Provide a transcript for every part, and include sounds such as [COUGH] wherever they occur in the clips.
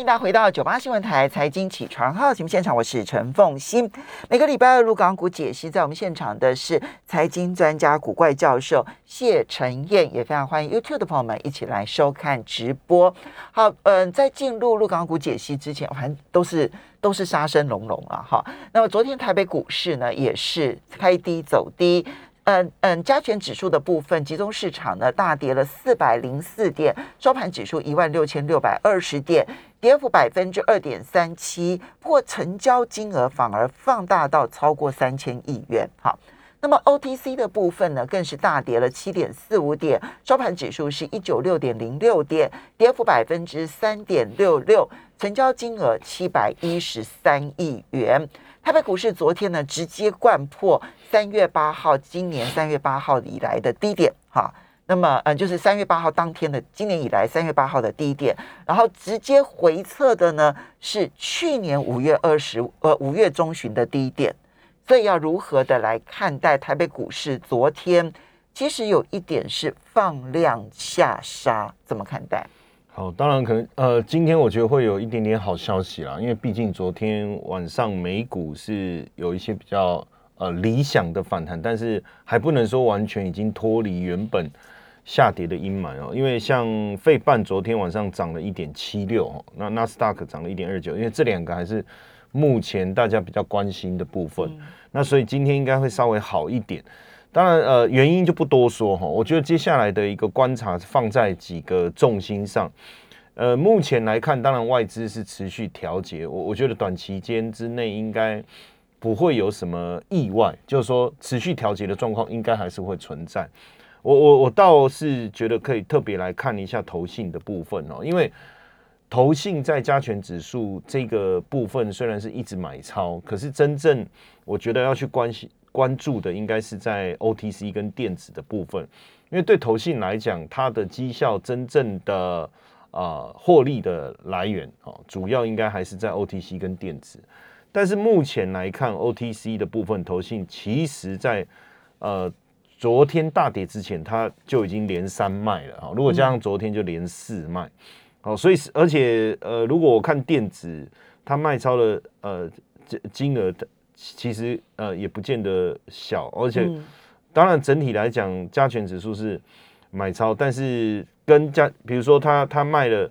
迎大家回到九八新闻台财经起床号节目现场，我是陈凤欣。每个礼拜二入港股解析，在我们现场的是财经专家古怪教授谢晨燕，也非常欢迎 YouTube 的朋友们一起来收看直播。好，嗯，在进入入港股解析之前，反正都是都是杀声隆隆啊，哈。那么昨天台北股市呢，也是开低走低。嗯嗯，加权指数的部分，集中市场呢大跌了四百零四点，收盘指数一万六千六百二十点，跌幅百分之二点三七，不过成交金额反而放大到超过三千亿元。好，那么 OTC 的部分呢，更是大跌了七点四五点，收盘指数是一九六点零六点，跌幅百分之三点六六，成交金额七百一十三亿元。台北股市昨天呢，直接贯破三月八号，今年三月八号以来的低点，哈。那么，嗯，就是三月八号当天的今年以来三月八号的低点，然后直接回测的呢是去年五月二十呃五月中旬的低点。所以要如何的来看待台北股市昨天？其实有一点是放量下杀，怎么看待？好，当然可能，呃，今天我觉得会有一点点好消息啦，因为毕竟昨天晚上美股是有一些比较呃理想的反弹，但是还不能说完全已经脱离原本下跌的阴霾哦。因为像费半昨天晚上涨了一点七六，那纳斯达克涨了一点二九，因为这两个还是目前大家比较关心的部分，那所以今天应该会稍微好一点。当然，呃，原因就不多说哈。我觉得接下来的一个观察放在几个重心上。呃，目前来看，当然外资是持续调节，我我觉得短期间之内应该不会有什么意外，就是说持续调节的状况应该还是会存在。我我我倒是觉得可以特别来看一下投信的部分哦，因为投信在加权指数这个部分虽然是一直买超，可是真正我觉得要去关心。关注的应该是在 OTC 跟电子的部分，因为对投信来讲，它的绩效真正的啊获利的来源哦，主要应该还是在 OTC 跟电子。但是目前来看，OTC 的部分投信其实在呃昨天大跌之前，它就已经连三卖了啊。如果加上昨天，就连四卖。好，所以而且呃，如果我看电子，它卖超了呃金额的。其实呃也不见得小，而且当然整体来讲加权指数是买超，但是跟加比如说他他卖了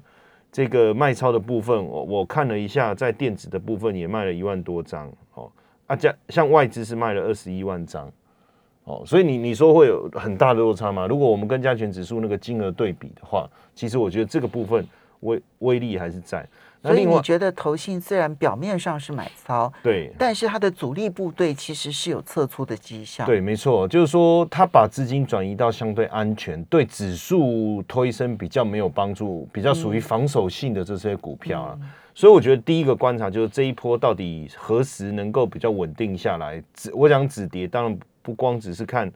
这个卖超的部分，我我看了一下，在电子的部分也卖了一万多张哦，啊加像外资是卖了二十一万张哦，所以你你说会有很大的落差吗？如果我们跟加权指数那个金额对比的话，其实我觉得这个部分威威力还是在。所以你觉得投信虽然表面上是买 [LAUGHS] 超，对，但是它的主力部队其实是有撤出的迹象。对，没错，就是说它把资金转移到相对安全、对指数推升比较没有帮助、比较属于防守性的这些股票啊。所以我觉得第一个观察就是这一波到底何时能够比较稳定下来。止，我讲止跌，当然不光只是看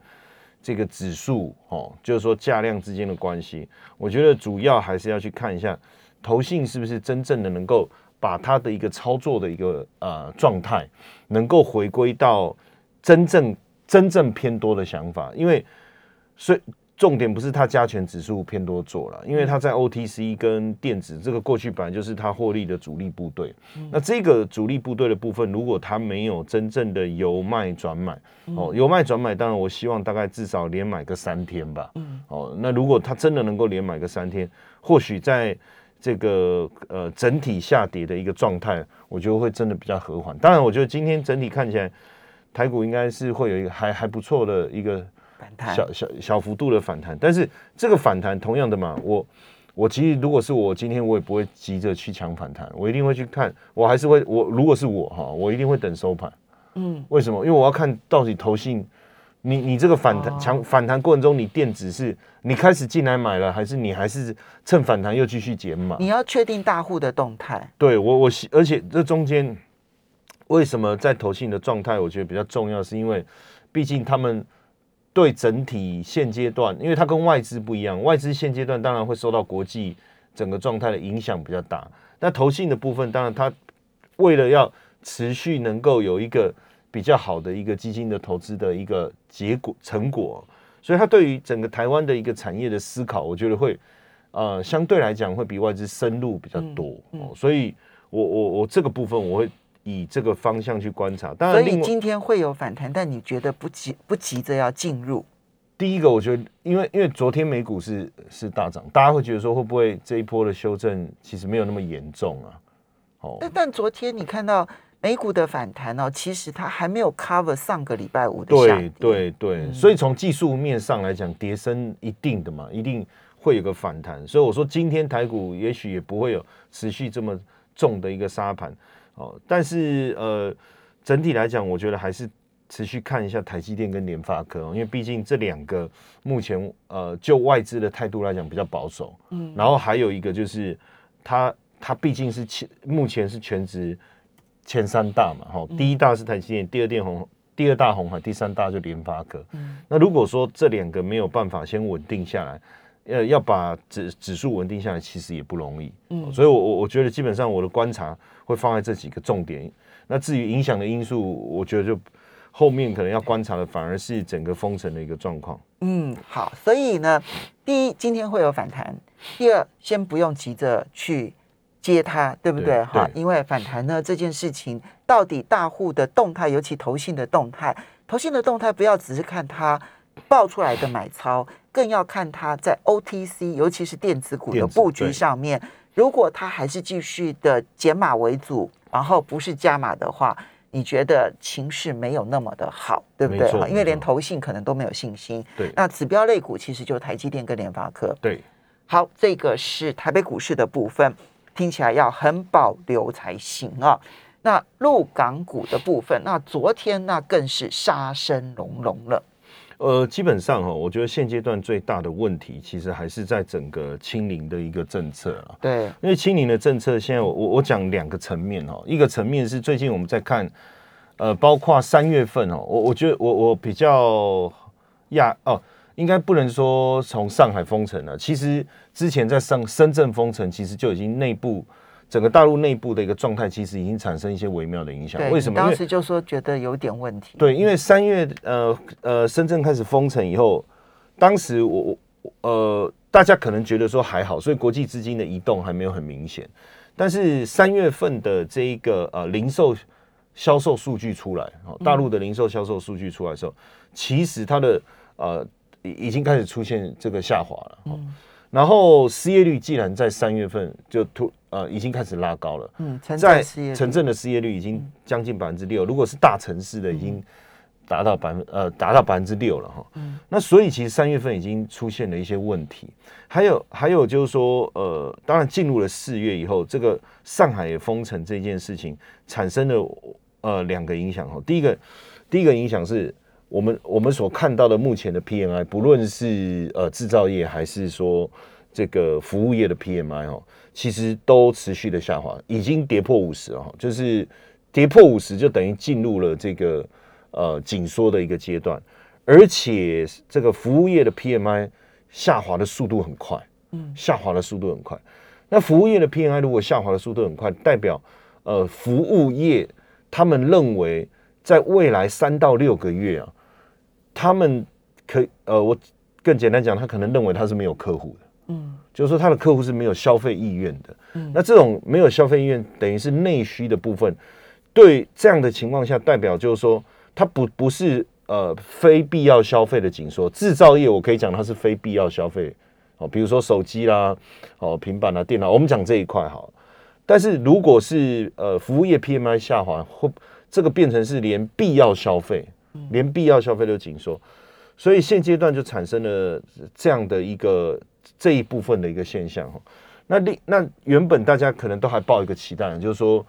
这个指数哦，就是说价量之间的关系。我觉得主要还是要去看一下。投信是不是真正的能够把它的一个操作的一个呃状态，能够回归到真正真正偏多的想法？因为所以重点不是它加权指数偏多做了，因为它在 OTC 跟电子这个过去本来就是它获利的主力部队。那这个主力部队的部分，如果它没有真正的由卖转买，哦，由卖转买，当然我希望大概至少连买个三天吧。嗯，哦，那如果它真的能够连买个三天，或许在这个呃整体下跌的一个状态，我觉得会真的比较和缓。当然，我觉得今天整体看起来，台股应该是会有一个还还不错的一个反弹，小小小幅度的反弹。但是这个反弹同样的嘛，我我其实如果是我今天我也不会急着去抢反弹，我一定会去看，我还是会我如果是我哈，我一定会等收盘。嗯，为什么？因为我要看到底投信。你你这个反弹强反弹过程中，你电子是你开始进来买了，还是你还是趁反弹又继续减码？你要确定大户的动态。对我我而且这中间为什么在投信的状态，我觉得比较重要，是因为毕竟他们对整体现阶段，因为它跟外资不一样，外资现阶段当然会受到国际整个状态的影响比较大。那投信的部分，当然它为了要持续能够有一个。比较好的一个基金的投资的一个结果成果，所以他对于整个台湾的一个产业的思考，我觉得会呃，相对来讲会比外资深入比较多，哦，所以我我我这个部分我会以这个方向去观察。当然，所以今天会有反弹，但你觉得不急不急着要进入？第一个，我觉得因为因为昨天美股是是大涨，大家会觉得说会不会这一波的修正其实没有那么严重啊？哦，但但昨天你看到美股的反弹哦，其实它还没有 cover 上个礼拜五的下对跌。对对，所以从技术面上来讲，跌升一定的嘛，一定会有个反弹。所以我说今天台股也许也不会有持续这么重的一个沙盘。哦，但是呃，整体来讲，我觉得还是持续看一下台积电跟联发科、哦，因为毕竟这两个目前呃就外资的态度来讲比较保守，嗯，然后还有一个就是它它毕竟是前目前是全职前三大嘛，哈、第一大是台积电，第二电红，第二大红海，第三大就联发科。嗯那如果说这两个没有办法先稳定下来，呃，要把指指数稳定下来，其实也不容易。嗯，所以我我我觉得基本上我的观察会放在这几个重点。那至于影响的因素，我觉得就后面可能要观察的反而是整个封城的一个状况。嗯，好，所以呢，第一，今天会有反弹；第二，先不用急着去接它，对不对？哈，因为反弹呢这件事情，到底大户的动态，尤其投信的动态，投信的动态不要只是看它爆出来的买超，更要看它在 OTC，尤其是电子股的布局上面，如果它还是继续的减码为主，然后不是加码的话。你觉得情势没有那么的好，对不对因为连投信可能都没有信心。对那指标类股其实就台积电跟联发科。对，好，这个是台北股市的部分，听起来要很保留才行啊。那陆港股的部分，那昨天那更是杀声隆隆了。呃，基本上哈，我觉得现阶段最大的问题，其实还是在整个清零的一个政策啊。对，因为清零的政策，现在我我我讲两个层面哈，一个层面是最近我们在看，呃，包括三月份哦，我我觉得我我比较亚哦，应该不能说从上海封城了，其实之前在上深圳封城，其实就已经内部整个大陆内部的一个状态，其实已经产生一些微妙的影响。对，为什么？当时就说觉得有点问题。对，因为三月呃呃深圳开始封城以后，当时我我呃大家可能觉得说还好，所以国际资金的移动还没有很明显。但是三月份的这一个呃零售销售数据出来，哦，大陆的零售销售数据出来的时候，其实它的呃已已经开始出现这个下滑了。嗯然后失业率既然在三月份就突呃已经开始拉高了，嗯，城在城镇的失业率已经将近百分之六，如果是大城市的，已经达到百分呃达到百分之六了哈。嗯那所以其实三月份已经出现了一些问题，还有还有就是说呃，当然进入了四月以后，这个上海也封城这件事情产生了呃两个影响哈。第一个第一个影响是我们我们所看到的目前的 PMI，不论是呃制造业还是说这个服务业的 PMI 哦，其实都持续的下滑，已经跌破五十哦，就是跌破五十就等于进入了这个呃紧缩的一个阶段，而且这个服务业的 PMI 下滑的速度很快，嗯，下滑的速度很快。那服务业的 PMI 如果下滑的速度很快，代表呃服务业他们认为在未来三到六个月啊，他们可以呃我更简单讲，他可能认为他是没有客户的。嗯就是说他的客户是没有消费意愿的。嗯那这种没有消费意愿，等于是内需的部分。对这样的情况下，代表就是说，它不不是呃非必要消费的紧缩。制造业我可以讲它是非必要消费哦，比如说手机啦、哦平板啦、电脑，我们讲这一块好了。但是如果是呃服务业 PMI 下滑，或这个变成是连必要消费，连必要消费都紧缩，所以现阶段就产生了这样的一个这一部分的一个现象哈。那另那原本大家可能都还抱一个期待，就是说，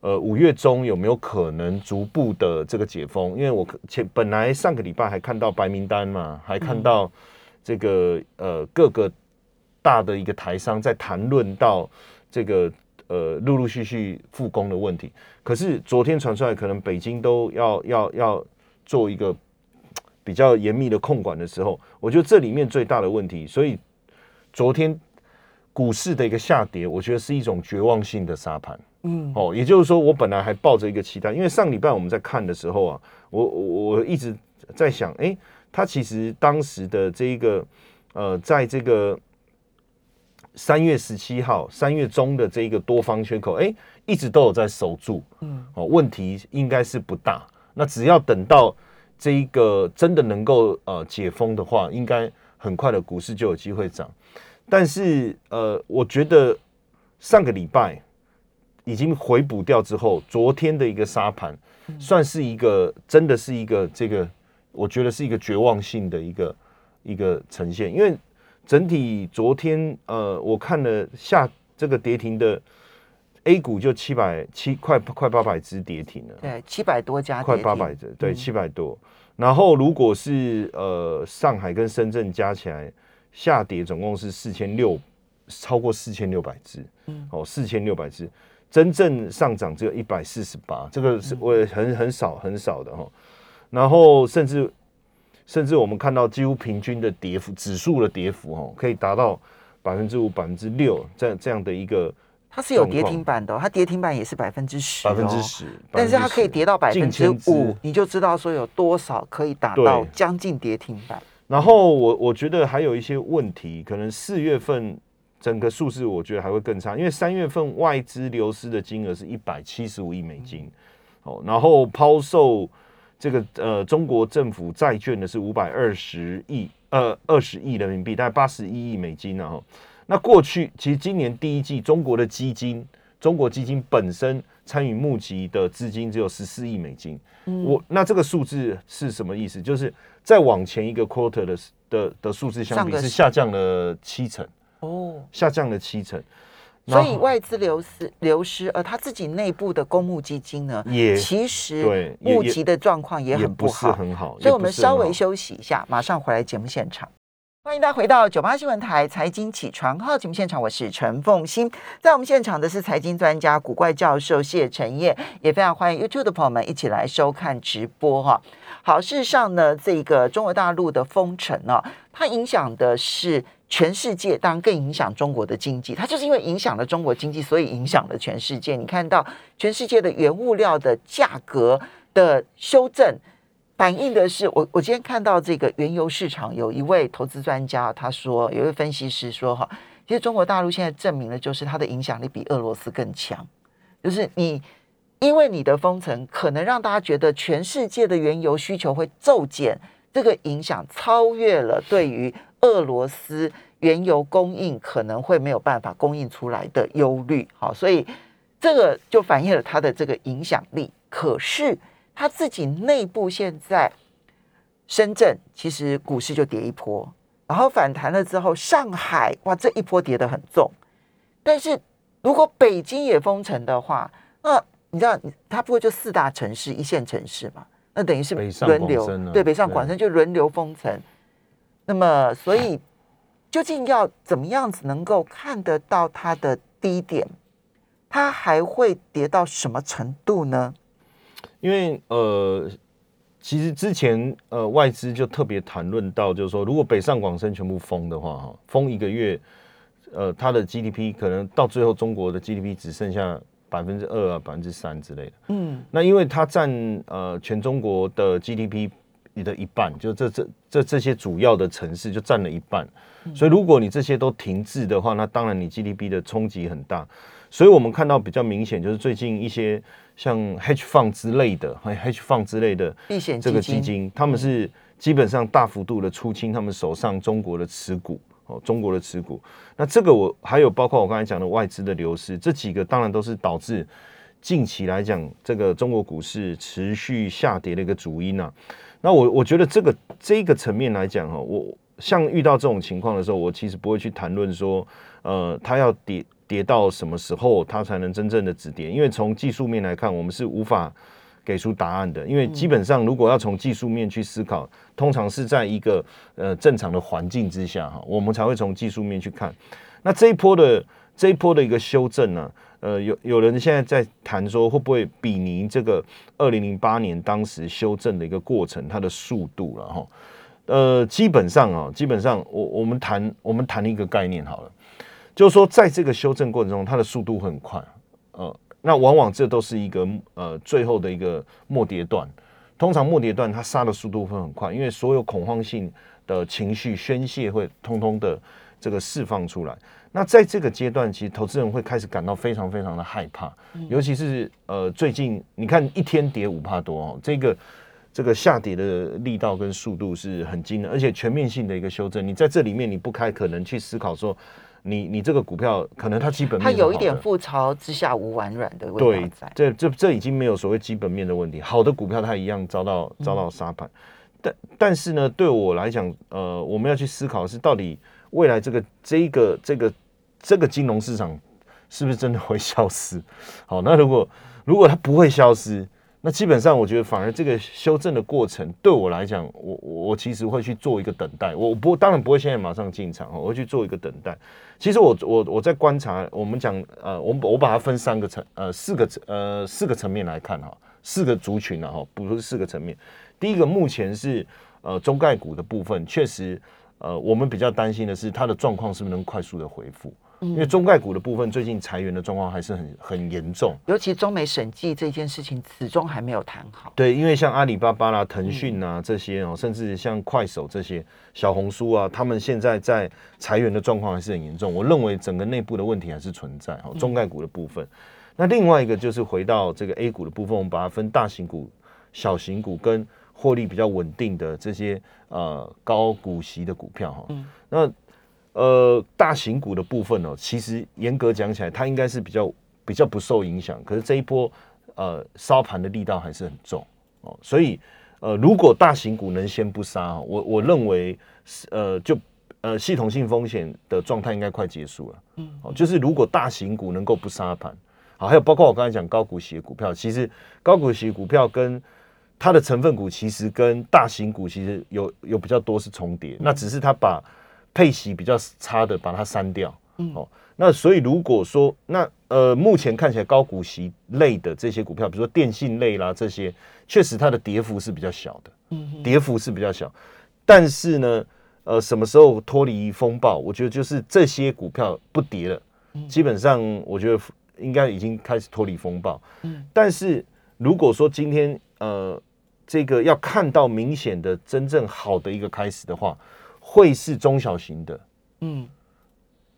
呃，五月中有没有可能逐步的这个解封？因为我前本来上个礼拜还看到白名单嘛，还看到这个呃各个大的一个台商在谈论到这个呃陆陆续续复工的问题。可是昨天传出来，可能北京都要要要做一个比较严密的控管的时候，我觉得这里面最大的问题，所以昨天股市的一个下跌，我觉得是一种绝望性的沙盘。嗯哦，也就是说，我本来还抱着一个期待，因为上礼拜我们在看的时候啊，我我我一直在想，哎、他其实当时的这一个呃，在这个三月十七号三月中的这一个多方缺口，哎，一直都有在守住，嗯，哦，问题应该是不大。那只要等到这一个真的能够呃解封的话，应该很快的股市就有机会涨。但是呃，我觉得上个礼拜已经回补掉之后，昨天的一个沙盘，算是一个真的是一个这个，我觉得是一个绝望性的一个一个呈现，因为整体昨天呃，我看了下这个跌停的 A 股就七百七快快八百只跌停了，对，七百多家，快八百只，对，七百多。然后如果是呃上海跟深圳加起来。下跌总共是四千六，超过四千六百只，嗯，哦，四千六百只，真正上涨只有一百四十八，这个是我很很少很少的哈。然后甚至甚至我们看到几乎平均的跌幅，指数的跌幅哦，可以达到百分之五、百分之六这样这样的一个，它是有跌停板的，它跌停板也是百分之十，百分之十，但是它可以跌到百分之五，你就知道说有多少可以达到将近跌停板。然后我我觉得还有一些问题，可能四月份整个数字我觉得还会更差，因为三月份外资流失的金额是一百七十五亿美金，哦，然后抛售这个呃中国政府债券的是五百二十亿呃二十亿人民币，大概八十一亿美金然后那过去其实今年第一季中国的基金，中国基金本身参与募集的资金只有十四亿美金，我那这个数字是什么意思？就是。再往前一个 quarter 的的的数字相比是下降了七成哦，下降了七成，所以外资流失流失，而他自己内部的公募基金呢，也其实对募集的状况也很不好，很好。所以我们稍微休息一下，马上回来节目现场。欢迎大家回到九八新闻台财经起床号节目现场，我是陈凤欣，在我们现场的是财经专家古怪教授谢晨业，也非常欢迎 YouTube 的朋友们一起来收看直播哈。好，事实上呢，这个中国大陆的封城呢，它影响的是全世界，当然更影响中国的经济。它就是因为影响了中国经济，所以影响了全世界。你看到全世界的原物料的价格的修正。反映的是，我我今天看到这个原油市场，有一位投资专家他说，有一位分析师说，哈，其实中国大陆现在证明了，就是它的影响力比俄罗斯更强。就是你因为你的封城，可能让大家觉得全世界的原油需求会骤减，这个影响超越了对于俄罗斯原油供应可能会没有办法供应出来的忧虑。好，所以这个就反映了它的这个影响力。可是。他自己内部现在，深圳其实股市就跌一波，然后反弹了之后，上海哇这一波跌得很重。但是如果北京也封城的话，那你知道，它不会就四大城市、一线城市嘛？那等于是轮流对北上广深就轮流封城。那么，所以究竟要怎么样子能够看得到它的低点？它还会跌到什么程度呢？因为呃，其实之前呃外资就特别谈论到，就是说，如果北上广深全部封的话，哈，封一个月，呃，它的 GDP 可能到最后中国的 GDP 只剩下百分之二啊，百分之三之类的。嗯，那因为它占呃全中国的 GDP 的一半，就这这这这些主要的城市就占了一半，所以如果你这些都停滞的话，那当然你 GDP 的冲击很大。所以我们看到比较明显，就是最近一些。像 hedge fund 之类的，hedge fund 之类的避险这个基金，他们是基本上大幅度的出清他们手上中国的持股哦，中国的持股。那这个我还有包括我刚才讲的外资的流失，这几个当然都是导致近期来讲这个中国股市持续下跌的一个主因啊。那我我觉得这个这个层面来讲哈，我像遇到这种情况的时候，我其实不会去谈论说，呃，它要跌。跌到什么时候它才能真正的止跌？因为从技术面来看，我们是无法给出答案的。因为基本上，如果要从技术面去思考，通常是在一个呃正常的环境之下哈，我们才会从技术面去看。那这一波的这一波的一个修正呢，呃，有有人现在在谈说，会不会比拟这个二零零八年当时修正的一个过程，它的速度了哈？呃，基本上啊，基本上我我们谈我们谈一个概念好了。就是说，在这个修正过程中，它的速度很快，呃，那往往这都是一个呃最后的一个末跌段。通常末跌段它杀的速度会很快，因为所有恐慌性的情绪宣泄会通通的这个释放出来。那在这个阶段，其实投资人会开始感到非常非常的害怕，尤其是呃最近你看一天跌五帕多哦，这个这个下跌的力道跟速度是很惊人，而且全面性的一个修正，你在这里面你不开可能去思考说，你你这个股票可能它基本面它有一点覆巢之下无完卵的味对道在。，这这这已经没有所谓基本面的问题，好的股票它一样遭到遭到杀盘，但但是呢，对我来讲，呃，我们要去思考的是到底未来这个这一个这个这个金融市场是不是真的会消失？好，那如果如果它不会消失，那基本上我觉得反而这个修正的过程对我来讲，我我我其实会去做一个等待，我不当然不会现在马上进场，我会去做一个等待。其实我我我在观察，我们讲呃，我们我把它分三个层呃四个层呃四个层面来看哈，四个族群啊哈，不是四个层面。第一个目前是呃中概股的部分，确实呃我们比较担心的是它的状况是不是能快速的恢复，因为中概股的部分最近裁员的状况还是很很严重。尤其中美审计这件事情，始终还没有谈好。对，因为像阿里巴巴啦、腾讯啊这些哦，甚至像快手这些、小红书啊，他们现在在裁员的状况还是很严重。我认为整个内部的问题还是存在哦，中概股的部分。那另外一个就是回到这个 A 股的部分，我们把它分大型股、小型股跟获利比较稳定的这些呃高股息的股票哈。嗯那呃大型股的部分哦，其实严格讲起来，它应该是比较比较不受影响。可是这一波呃烧盘的力道还是很重哦，所以呃如果大型股能先不杀，我我认为呃就呃系统性风险的状态应该快结束了。嗯，哦，就是如果大型股能够不杀盘，好，还有包括我刚才讲高股息的股票，其实高股息股票跟它的成分股其实跟大型股其实有有比较多是重叠，那只是它把配息比较差的把它删掉。哦，那所以如果说那呃目前看起来高股息类的这些股票，比如说电信类啦这些，确实它的跌幅是比较小的，嗯，跌幅是比较小，但是呢，呃，什么时候脱离风暴？我觉得就是这些股票不跌了，基本上我觉得应该已经开始脱离风暴。嗯，但是如果说今天呃这个要看到明显的真正好的一个开始的话，会是中小型的，嗯，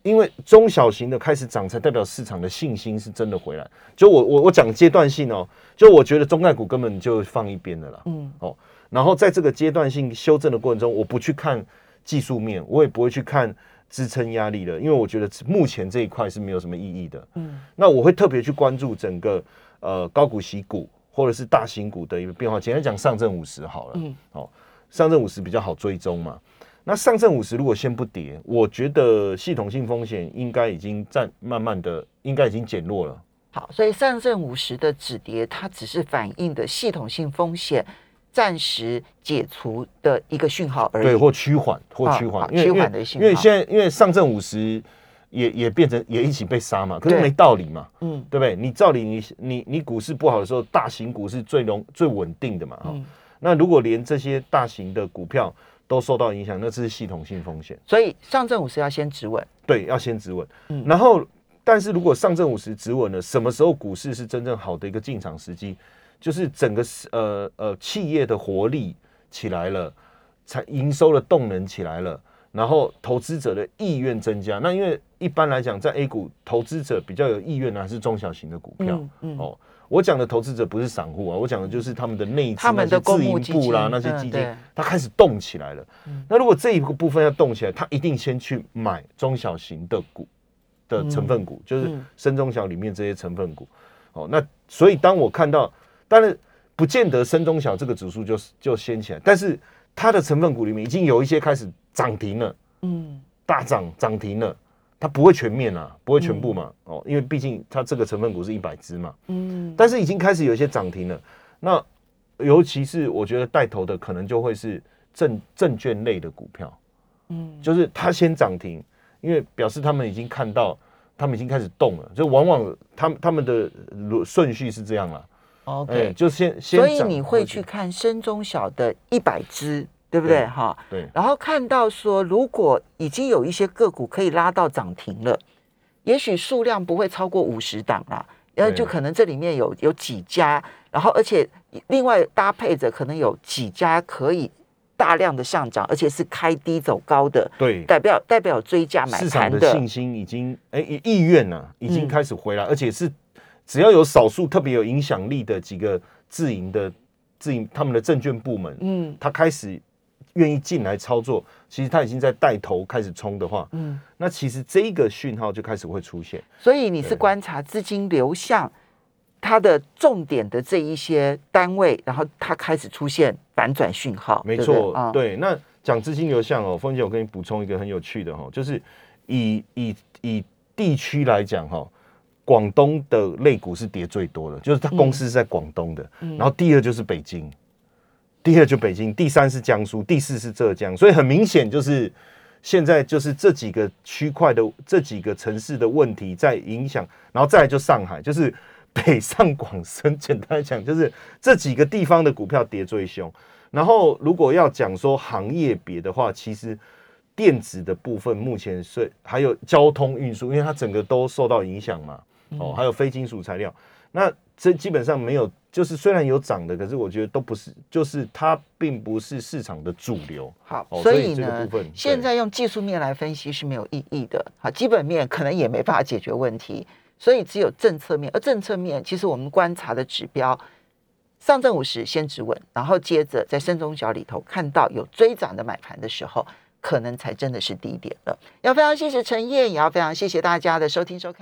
因为中小型的开始涨，才代表市场的信心是真的回来。就我我我讲阶段性哦，就我觉得中概股根本就放一边的啦。嗯，哦，然后在这个阶段性修正的过程中，我不去看技术面，我也不会去看支撑压力了，因为我觉得目前这一块是没有什么意义的。嗯，那我会特别去关注整个呃高股息股或者是大型股的一个变化。简单讲，上证五十好了，嗯，哦，上证五十比较好追踪嘛。那上证五十如果先不跌，我觉得系统性风险应该已经在慢慢的，应该已经减弱了。好，所以上证五十的止跌，它只是反映的系统性风险暂时解除的一个讯号而已。对，或趋缓，或啊趋缓好，趋缓的信号因为现在因为上证五十也也变成也一起被杀嘛，可是没道理嘛，嗯对不对？你照理你你你股市不好的时候，大型股是最容最稳定的嘛，哈、嗯，那如果连这些大型的股票都受到影响，那这是系统性风险，所以上证五十要先止稳。对，要先止稳。嗯然后，但是如果上证五十止稳了，什么时候股市是真正好的一个进场时机？就是整个呃呃企业的活力起来了，才营收的动能起来了，然后投资者的意愿增加。那因为一般来讲，在 A 股投资者比较有意愿的还是中小型的股票。嗯嗯哦，我讲的投资者不是散户啊，我讲的就是他们的内资、他们的那些自营部啦，那些基金它开始动起来了。那如果这一个部分要动起来，它一定先去买中小型的股的成分股，就是嗯深中小里面这些成分股。哦，那所以当我看到，当然不见得深中小这个指数就就掀起来，但是它的成分股里面已经有一些开始涨停了，嗯大涨涨停了。它不会全面啊，不会全部嘛，哦，因为毕竟它这个成分股是一百只嘛，嗯但是已经开始有一些涨停了。那尤其是我觉得带头的可能就会是证证券类的股票，嗯就是它先涨停，因为表示他们已经看到，他们已经开始动了。就往往他们他们的轮顺序是这样了，哎、，OK。就先先所以你会去看深中小的一百只，对不对？哈，对。然后看到说，如果已经有一些个股可以拉到涨停了，也许数量不会超过五十档啦，然后就可能这里面有有几家，然后而且另外搭配着可能有几家可以大量的上涨，而且是开低走高的，对，代表代表追价买市场盘的的信心已经哎意意愿呢、已经嗯开始回来，而且是只要有少数特别有影响力的几个自营的自营他们的证券部门，嗯。他开始愿意进来操作，其实他已经在带头开始冲的话，嗯，那其实这一个讯号就开始会出现。所以你是对观察资金流向它的重点的这一些单位，然后它开始出现反转讯号，没对不对？错，啊，对。那讲资金流向哦，凤姐，我跟你补充一个很有趣的哈，就是以以以地区来讲哈，广东的类股是跌最多的，就是它公司是在广东的，嗯。然后第二就是北京，第二就北京，第三是江苏，第四是浙江，所以很明显就是。现在就是这几个区块的这几个城市的问题在影响，然后再来就上海，就是北上广深。简单来讲，就是这几个地方的股票跌最凶。然后如果要讲说行业别的话，其实电子的部分目前是还有交通运输，因为它整个都受到影响嘛。哦，还有非金属材料，那这基本上没有，就是虽然有涨的，可是我觉得都不是，就是它并不是市场的主流。好，哦所以呢现在用技术面来分析是没有意义的。好，基本面可能也没办法解决问题，所以只有政策面。而政策面，其实我们观察的指标，上证五十先止稳，然后接着在深中小里头看到有追涨的买盘的时候，可能才真的是低点了。要非常谢谢陈燕，也要非常谢谢大家的收听收看。